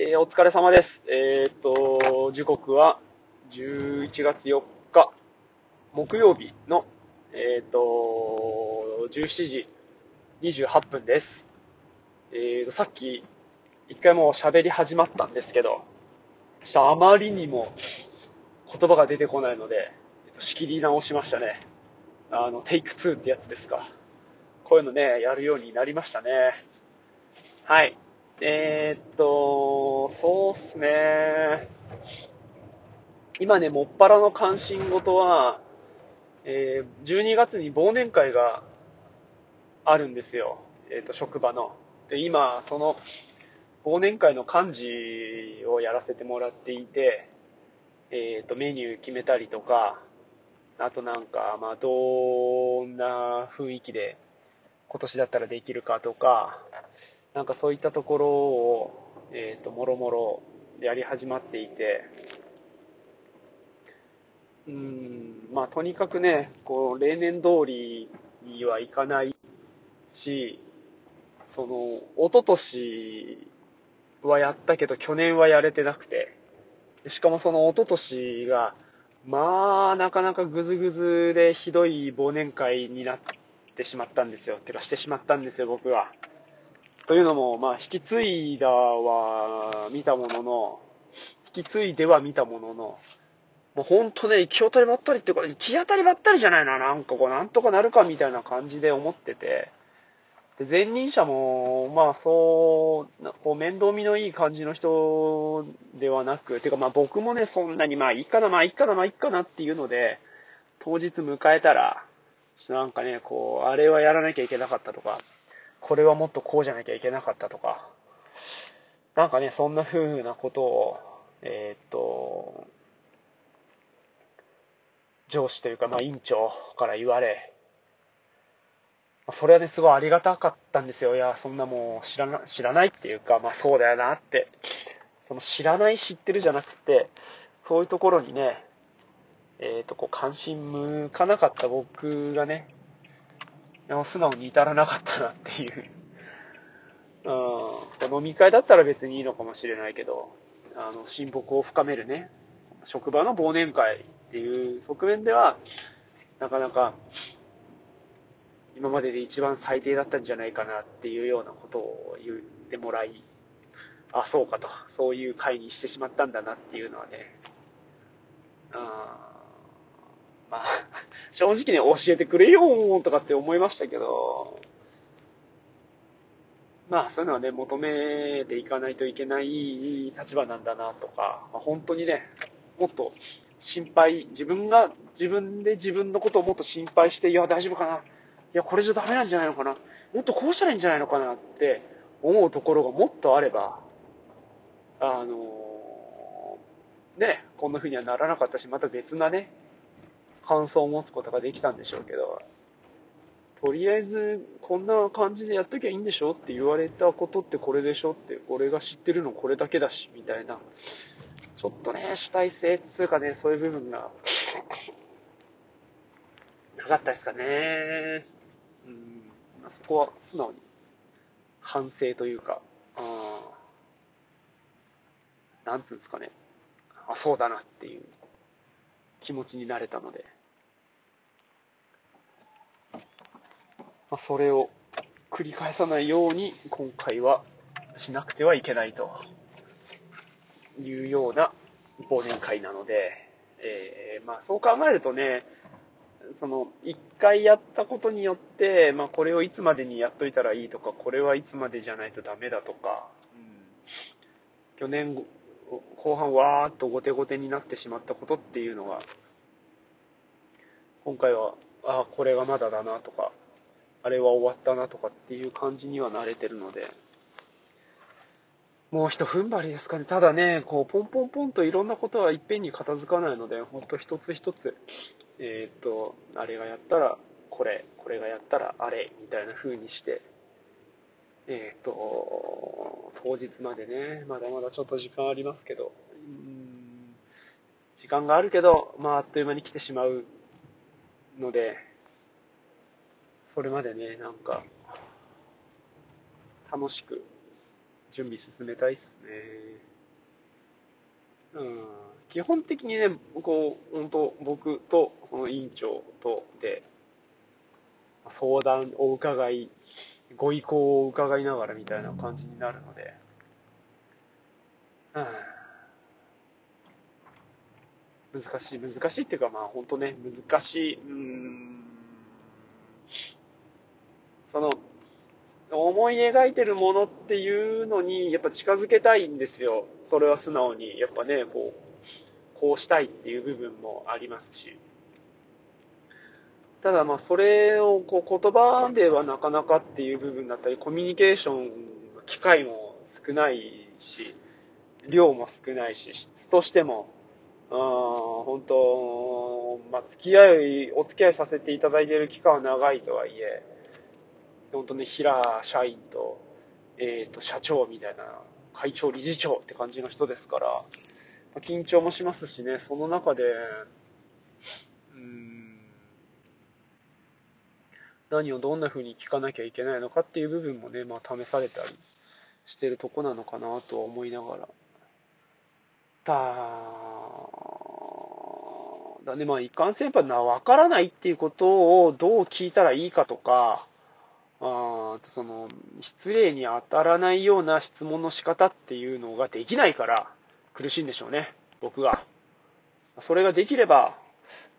えーお疲れ様です。えーっと、時刻は11月4日、木曜日の、えーっと、17時28分です。えっと、さっき、一回もう喋り始まったんですけど、ちょっとあまりにも言葉が出てこないので、えっと仕切り直しましたね。あの、テイク2ってやつですか。こういうのね、やるようになりましたね。はい。えーっと、そうっすね。今ね、もっぱらの関心事は、えー12月に忘年会があるんですよ。えーっと、職場の。で、今、その、忘年会の幹事をやらせてもらっていて、えーっと、メニュー決めたりとか、あとなんか、まあ、どんな雰囲気で今年だったらできるかとか、なんかそういったところを、えっ、と、もろもろやり始まっていて、うん、まあとにかくね、こう、例年通りにはいかないし、その、一昨年はやったけど去年はやれてなくて、しかもその一昨年が、まあ、なかなかグズグズでひどい忘年会になってしまったんですよ。てかしてしまったんですよ、僕は。というのも、まあ、引き継いだは見たものの、引き継いでは見たものの、もうほんとね、行き当たりばったりっていうか、行き当たりばったりじゃないな、なんかこう、なんとかなるかみたいな感じで思ってて、で前任者も、まあそう、こう面倒見のいい感じの人ではなく、てかまあ僕もね、そんなにまあいいかな、まあいいかな、まあいいかなっていうので、当日迎えたら、なんかね、こう、あれはやらなきゃいけなかったとか、これはもっとこうじゃなきゃいけなかったとか、なんかね、そんな風なことを、えーっと、上司というか、まあ、委員長から言われ、それはね、すごいありがたかったんですよ。いや、そんなもう知らな、知らないっていうか、まあそうだよなって。その知らない知ってるじゃなくて、そういうところにね、えっ、と、こう関心向かなかった僕がね、素直に至らなかったなっていう。うん、飲み会だったら別にいいのかもしれないけど、あの、親睦を深めるね、職場の忘年会っていう側面では、なかなか、今までで一番最低だったんじゃないかなっていうようなことを言ってもらい、あ、そうかと、そういう会にしてしまったんだなっていうのはね、あーまあ、正直ね、教えてくれよーとかって思いましたけど、まあ、そういうのはね、求めていかないといけない立場なんだなとか、まあ、本当にね、もっと心配、自分が自分で自分のことをもっと心配して、いや、大丈夫かな。いや、これじゃダメなんじゃないのかな。もっとこうしたらいいんじゃないのかなって思うところがもっとあれば、あのね、こんな風にはならなかったし、また別なね、感想を持つことができたんでしょうけど、とりあえず、こんな感じでやっときゃいいんでしょって言われたことってこれでしょって、俺が知ってるのこれだけだし、みたいな。ちょっとね、主体性っていうかね、そういう部分が、なかったですかね。うん、そこは素直に反省というか、あなんつうんですかね。あ、そうだなっていう気持ちになれたので、まあ、それを繰り返さないように今回はしなくてはいけないというような忘年会なので、えーまあそう考えるとね、その一回やったことによって、まあこれをいつまでにやっといたらいいとか、これはいつまでじゃないとダメだとか、うん、去年後半わーっと後手後手になってしまったことっていうのが、今回は、ああ、これがまだだなとか、あれは終わったなとかっていう感じには慣れてるので、もう一踏ん張りですかね。ただね、こう、ポンポンポンといろんなことはいっぺんに片付かないので、ほんと一つ一つ、えーっと、あれがやったらこれ、これがやったらあれ、みたいな風にして、えーっと、当日までね、まだまだちょっと時間ありますけど、うん時間があるけど、まあ、あっという間に来てしまうので、それまでね、なんか、楽しく準備進めたいっすね。うん。基本的にね、こう、本当僕とその委員長とで、相談を伺い、ご意向を伺いながらみたいな感じになるので、うん、難しい、難しいっていうかまあ本当ね、難しい、うん、その、思い描いてるものっていうのに、やっぱ近づけたいんですよ。それは素直に。やっぱね、こう、こうしたいっていう部分もありますし。ただまあ、それをこう言葉ではなかなかっていう部分だったり、コミュニケーションの機会も少ないし、量も少ないし、質としても、あ本当、まあ、付き合い、お付き合いさせていただいている期間は長いとはいえ、本当ね、平社員と、えっ、ー、と、社長みたいな、会長、理事長って感じの人ですから、緊張もしますしね、その中で、うん、何をどんな風に聞かなきゃいけないのかっていう部分もね、まあ、試されたりしてるとこなのかなとは思いながら。だ、だね、まあ、一貫性やっぱな、わからないっていうことをどう聞いたらいいかとか、あその、失礼に当たらないような質問の仕方っていうのができないから苦しいんでしょうね、僕が。それができれば、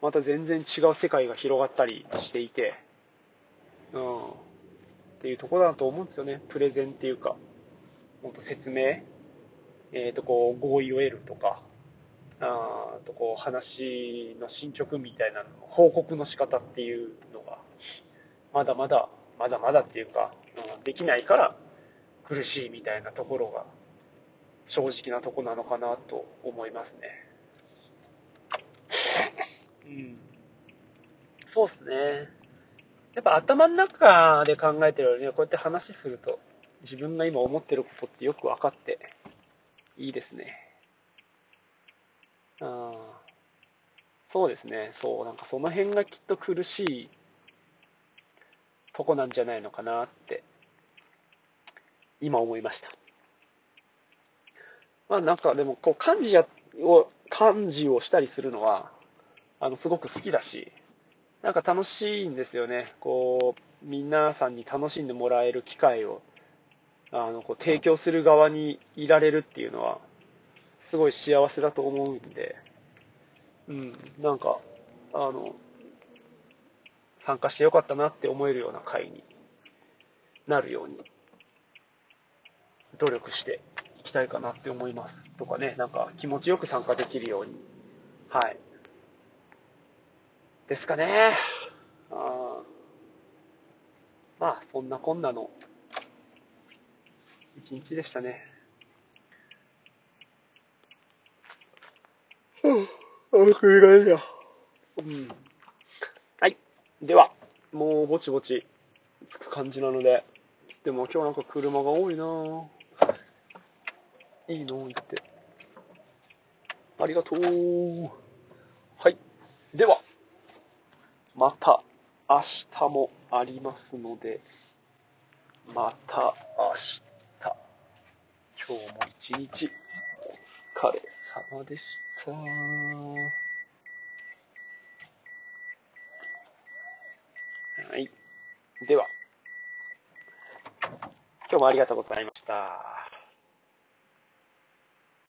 また全然違う世界が広がったりしていて、うん、っていうところだと思うんですよね。プレゼンっていうか、もっと説明、えっ、ー、と、こう、合意を得るとか、あとこう、話の進捗みたいなの、報告の仕方っていうのが、まだまだまだまだっていうか、うん、できないから苦しいみたいなところが正直なとこなのかなと思いますね。うん。そうっすね。やっぱ頭の中で考えてるよりね、こうやって話すると自分が今思ってることってよく分かっていいですね。あそうですね。そう、なんかその辺がきっと苦しいとこなんじゃないのかなって今思いました。まあなんかでもこう漢字やを漢字をしたりするのはあのすごく好きだしなんか楽しいんですよね。こう皆さんに楽しんでもらえる機会をあのこう提供する側にいられるっていうのはすごい幸せだと思うんで、うん、なんかあの参加してよかったなって思えるような会になるように努力していきたいかなって思います。とかね、なんか気持ちよく参加できるように。はい。ですかね。あまあ、そんなこんなの一日でしたね。うん。あ、繰り返しだ。うん。では、もうぼちぼち着く感じなので、でも今日なんか車が多いなぁいいの言って。ありがとう。はい。では、また明日もありますので、また明日。今日も一日お疲れ様でした。はい。では、今日もありがとうございました。